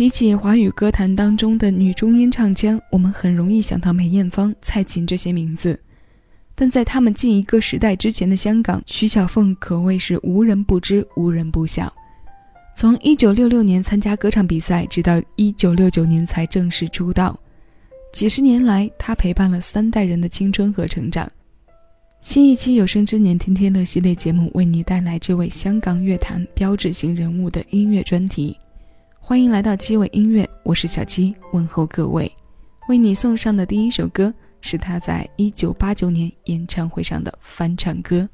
提起华语歌坛当中的女中音唱将，我们很容易想到梅艳芳、蔡琴这些名字。但在他们近一个时代之前的香港，徐小凤可谓是无人不知、无人不晓。从1966年参加歌唱比赛，直到1969年才正式出道，几十年来，她陪伴了三代人的青春和成长。新一期有生之年天天乐系列节目为你带来这位香港乐坛标志性人物的音乐专题。欢迎来到七尾音乐，我是小七，问候各位。为你送上的第一首歌是他在一九八九年演唱会上的翻唱歌。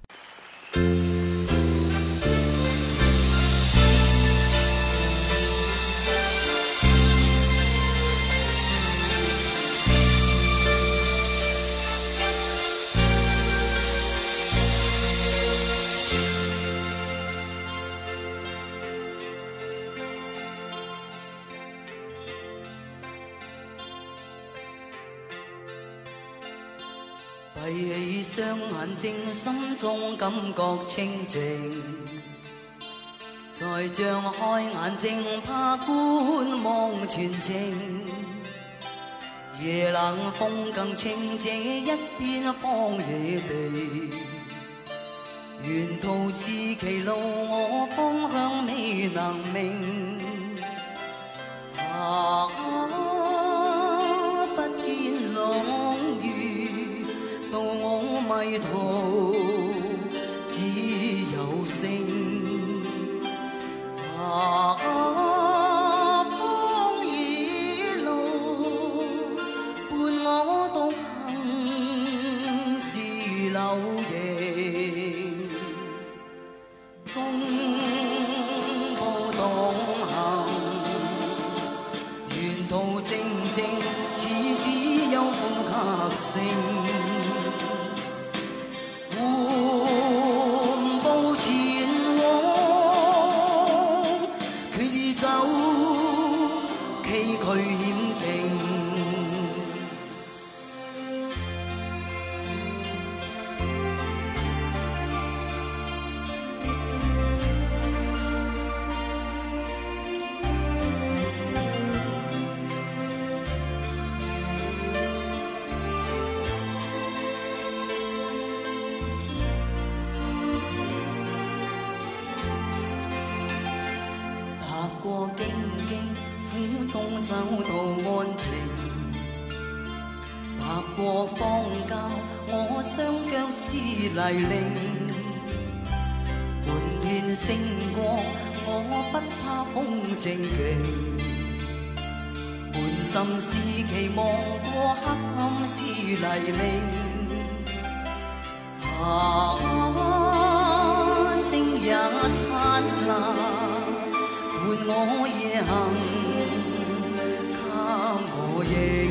双眼睛，心中感觉清静。再张开眼睛，怕观望全程。夜冷风更清，这一片荒野地。沿途是歧路，我方向未能明。啊，归途，只有星。啊，风雨路，伴我独行是流萤。中走到安靜；踏過荒郊，我雙腳是泥泞。满天星光，我不怕風正勁。滿心是期望，过黑暗是黎明。啊，星也燦爛。伴我夜行，day.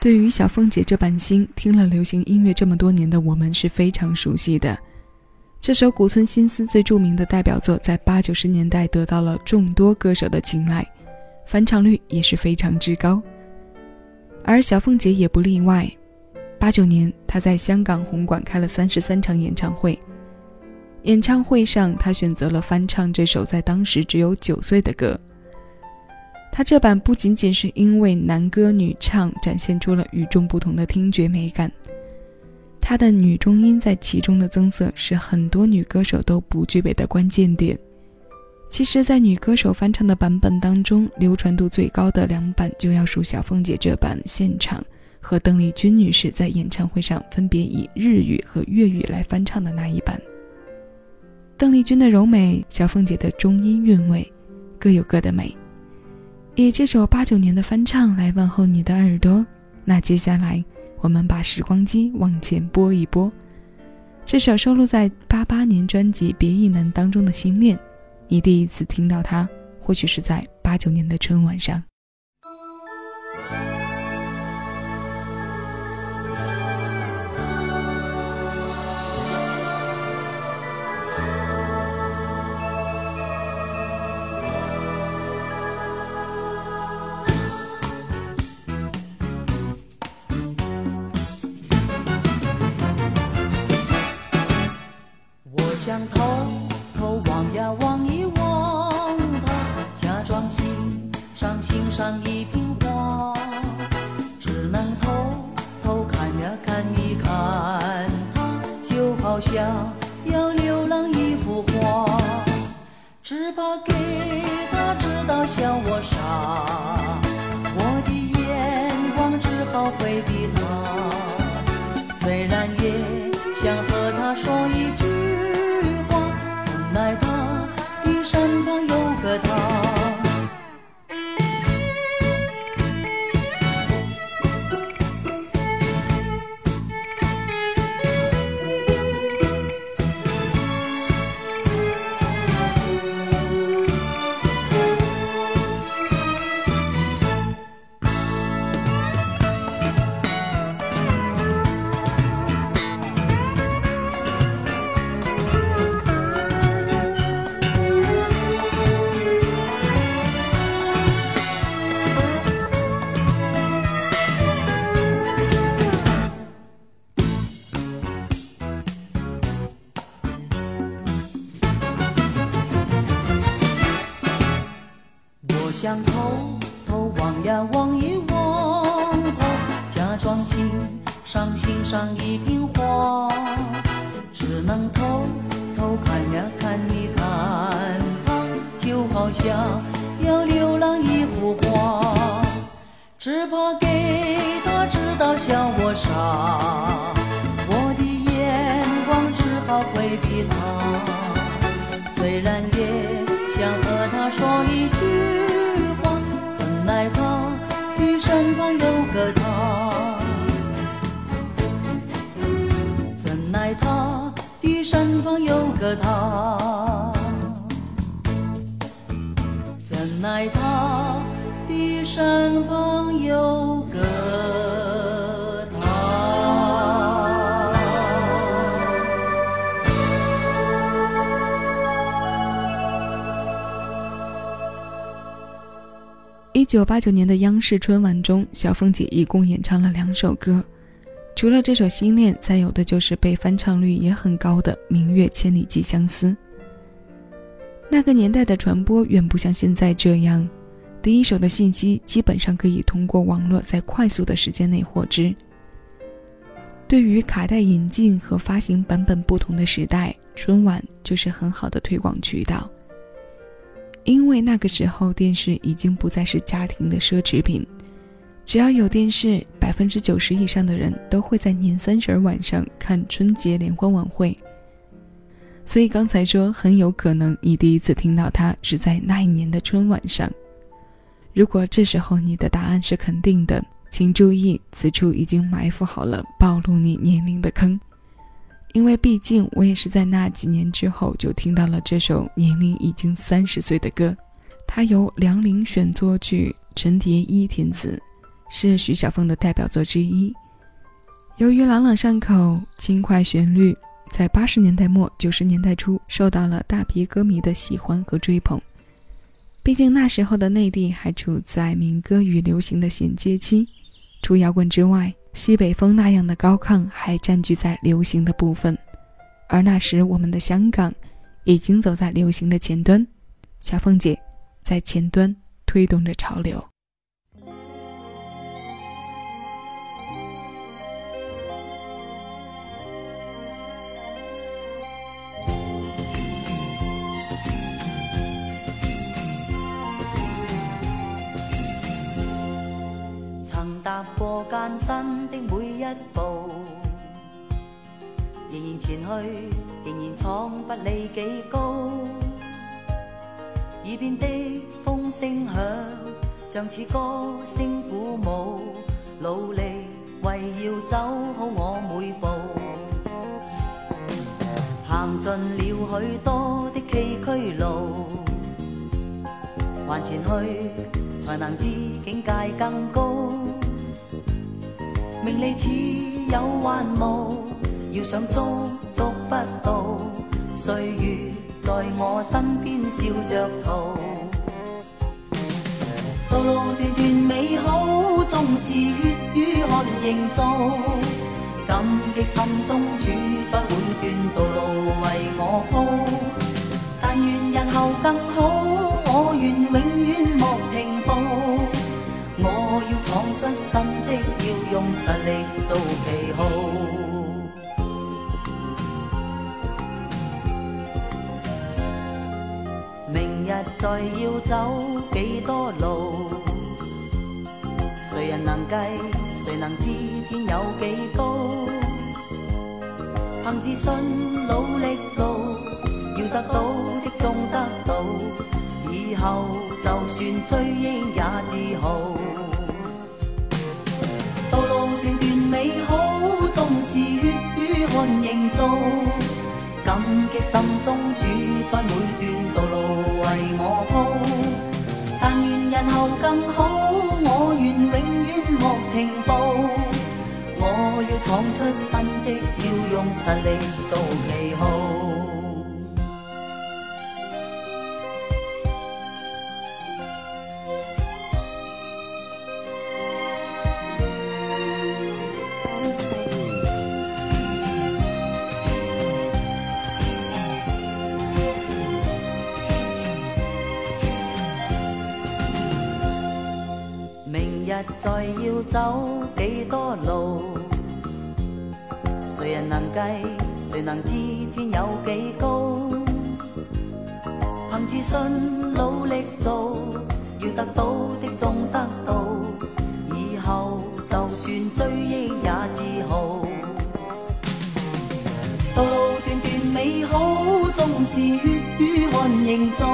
对于小凤姐这版心，听了流行音乐这么多年的我们是非常熟悉的。这首古村新司最著名的代表作，在八九十年代得到了众多歌手的青睐，翻唱率也是非常之高。而小凤姐也不例外。八九年，她在香港红馆开了三十三场演唱会，演唱会上她选择了翻唱这首在当时只有九岁的歌。她这版不仅仅是因为男歌女唱展现出了与众不同的听觉美感，她的女中音在其中的增色是很多女歌手都不具备的关键点。其实，在女歌手翻唱的版本当中，流传度最高的两版就要数小凤姐这版现场和邓丽君女士在演唱会上分别以日语和粤语来翻唱的那一版。邓丽君的柔美，小凤姐的中音韵味，各有各的美。以这首八九年的翻唱来问候你的耳朵，那接下来我们把时光机往前拨一拨。这首收录在八八年专辑《别亦难》当中的心恋，你第一次听到它，或许是在八九年的春晚上。一九八九年的央视春晚中，小凤姐一共演唱了两首歌，除了这首《心恋》，再有的就是被翻唱率也很高的《明月千里寄相思》。那个年代的传播远不像现在这样，第一手的信息基本上可以通过网络在快速的时间内获知。对于卡带引进和发行版本不同的时代，春晚就是很好的推广渠道。因为那个时候电视已经不再是家庭的奢侈品，只要有电视，百分之九十以上的人都会在年三十晚上看春节联欢晚会。所以刚才说很有可能你第一次听到它是在那一年的春晚上。如果这时候你的答案是肯定的，请注意，此处已经埋伏好了暴露你年龄的坑，因为毕竟我也是在那几年之后就听到了这首年龄已经三十岁的歌。它由梁玲选作曲，陈蝶衣填词，是徐小凤的代表作之一。由于朗朗上口、轻快旋律，在八十年代末九十年代初受到了大批歌迷的喜欢和追捧。毕竟那时候的内地还处在民歌与流行的衔接期，除摇滚之外，西北风那样的高亢还占据在流行的部分。而那时我们的香港已经走在流行的前端，小凤姐在前端推动着潮流。艰辛的每一步，仍然前去，仍然闯不理几高。耳边的风声响，像似歌声鼓舞，努力为要走好我每步。行尽了许多的崎岖路，还前去，才能知境界更高。名利似有幻无，要想捉捉不到。岁月在我身边笑着逃，道路段段美好，纵是血与汗营造。感激心中主宰每段道路为我铺，但愿日后更好，我愿永远莫停步。闯出新迹，要用实力做旗号。明日再要走几多路，谁人能计？谁能知天有几高？凭自信努力做，要得到的终得到。以后就算追忆也自豪。感激心中主宰每段道路为我铺。但愿日后更好，我愿永远莫停步。我要闯出新迹，要用实力做旗号。再要走几多路，谁人能计？谁能知天有几高？凭自信努力做，要得到的终得到。以后就算追忆也自豪。道路段段美好，纵是血与汗营造。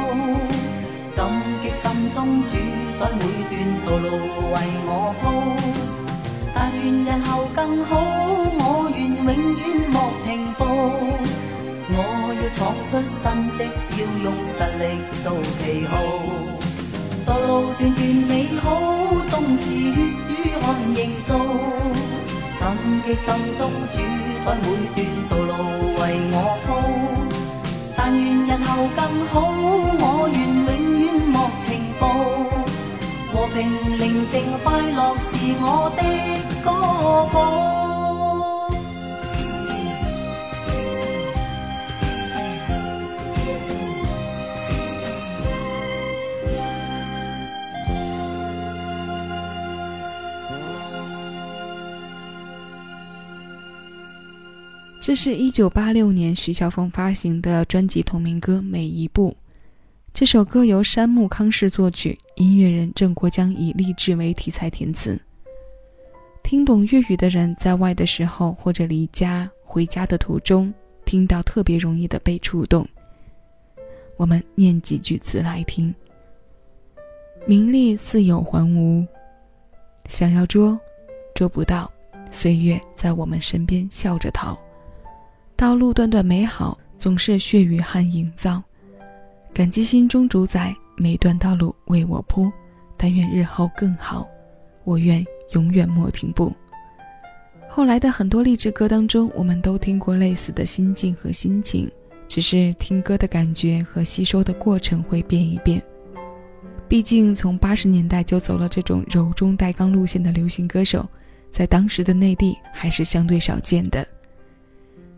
感激心中主宰每段道路为我铺，但愿日后更好，我愿永远莫停步。我要闯出新迹，要用实力做旗号。道路段段美好，纵是血与汗营造。感激心中主宰每段道路为我铺，但愿日后更好，我愿永。莫停步和平、宁静、快乐是我的歌谱。这是一九八六年徐小凤发行的专辑同名歌《每一步》。这首歌由山木康士作曲，音乐人郑国江以励志为题材填词。听懂粤语的人，在外的时候或者离家回家的途中，听到特别容易的被触动。我们念几句词来听：名利似有还无，想要捉，捉不到。岁月在我们身边笑着逃，道路段段美好，总是血与汗营造。感激心中主宰，每段道路为我铺。但愿日后更好，我愿永远莫停步。后来的很多励志歌当中，我们都听过类似的心境和心情，只是听歌的感觉和吸收的过程会变一变。毕竟从八十年代就走了这种柔中带刚路线的流行歌手，在当时的内地还是相对少见的。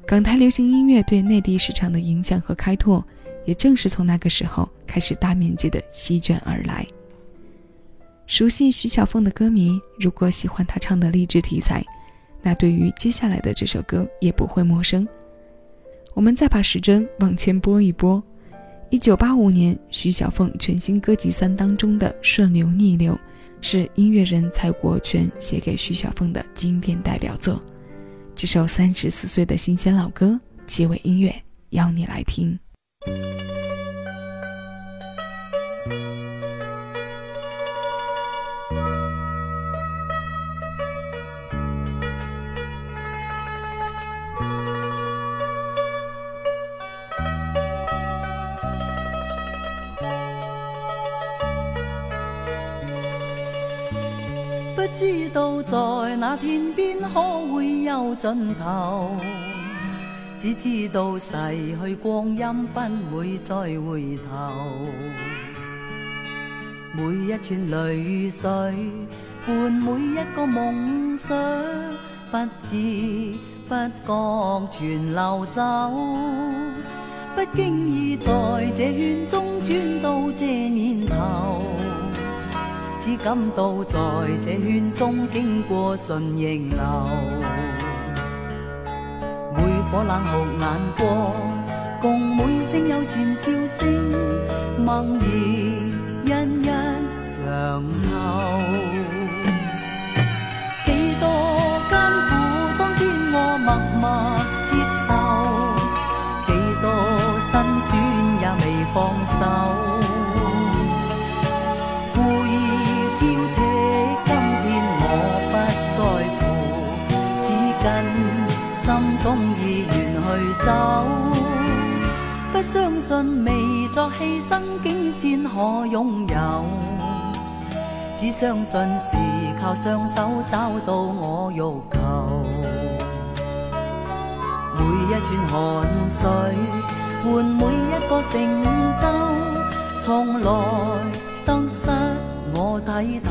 港台流行音乐对内地市场的影响和开拓，也正是从那个时候开始大面积的席卷而来。熟悉徐小凤的歌迷，如果喜欢她唱的励志题材，那对于接下来的这首歌也不会陌生。我们再把时针往前拨一拨，一九八五年，徐小凤全新歌集三当中的《顺流逆流》，是音乐人蔡国权写给徐小凤的经典代表作。这首三十四岁的新鲜老歌，结尾音乐邀你来听。不知道在那天边可会有尽头，只知道逝去光阴不会再回头。每一串泪水伴每一个梦想，不知不觉全流走。不经意在这圈中转到这年头。只感到在这圈中经过顺逆流，火冷酷眼光，共每声友善笑声，梦儿一一常留。几多艰苦，当天我默默接受；几多辛酸，也未放手。意願去走，不相信未作牺牲，竟先可拥有。只相信是靠双手找到我欲求。每一串汗水换每一个成就，从来得失我睇透。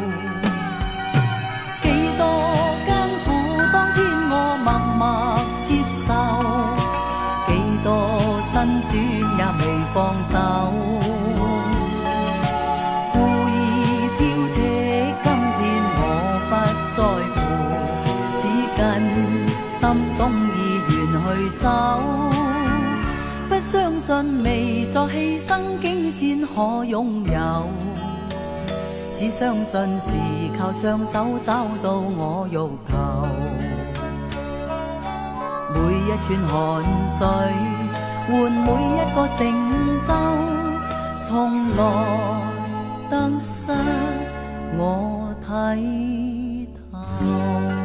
愿去走。不相信未作牺牲，竟先可拥有。只相信是靠双手找到我欲求，每一串汗水。换每一个成就，从来得失我睇透。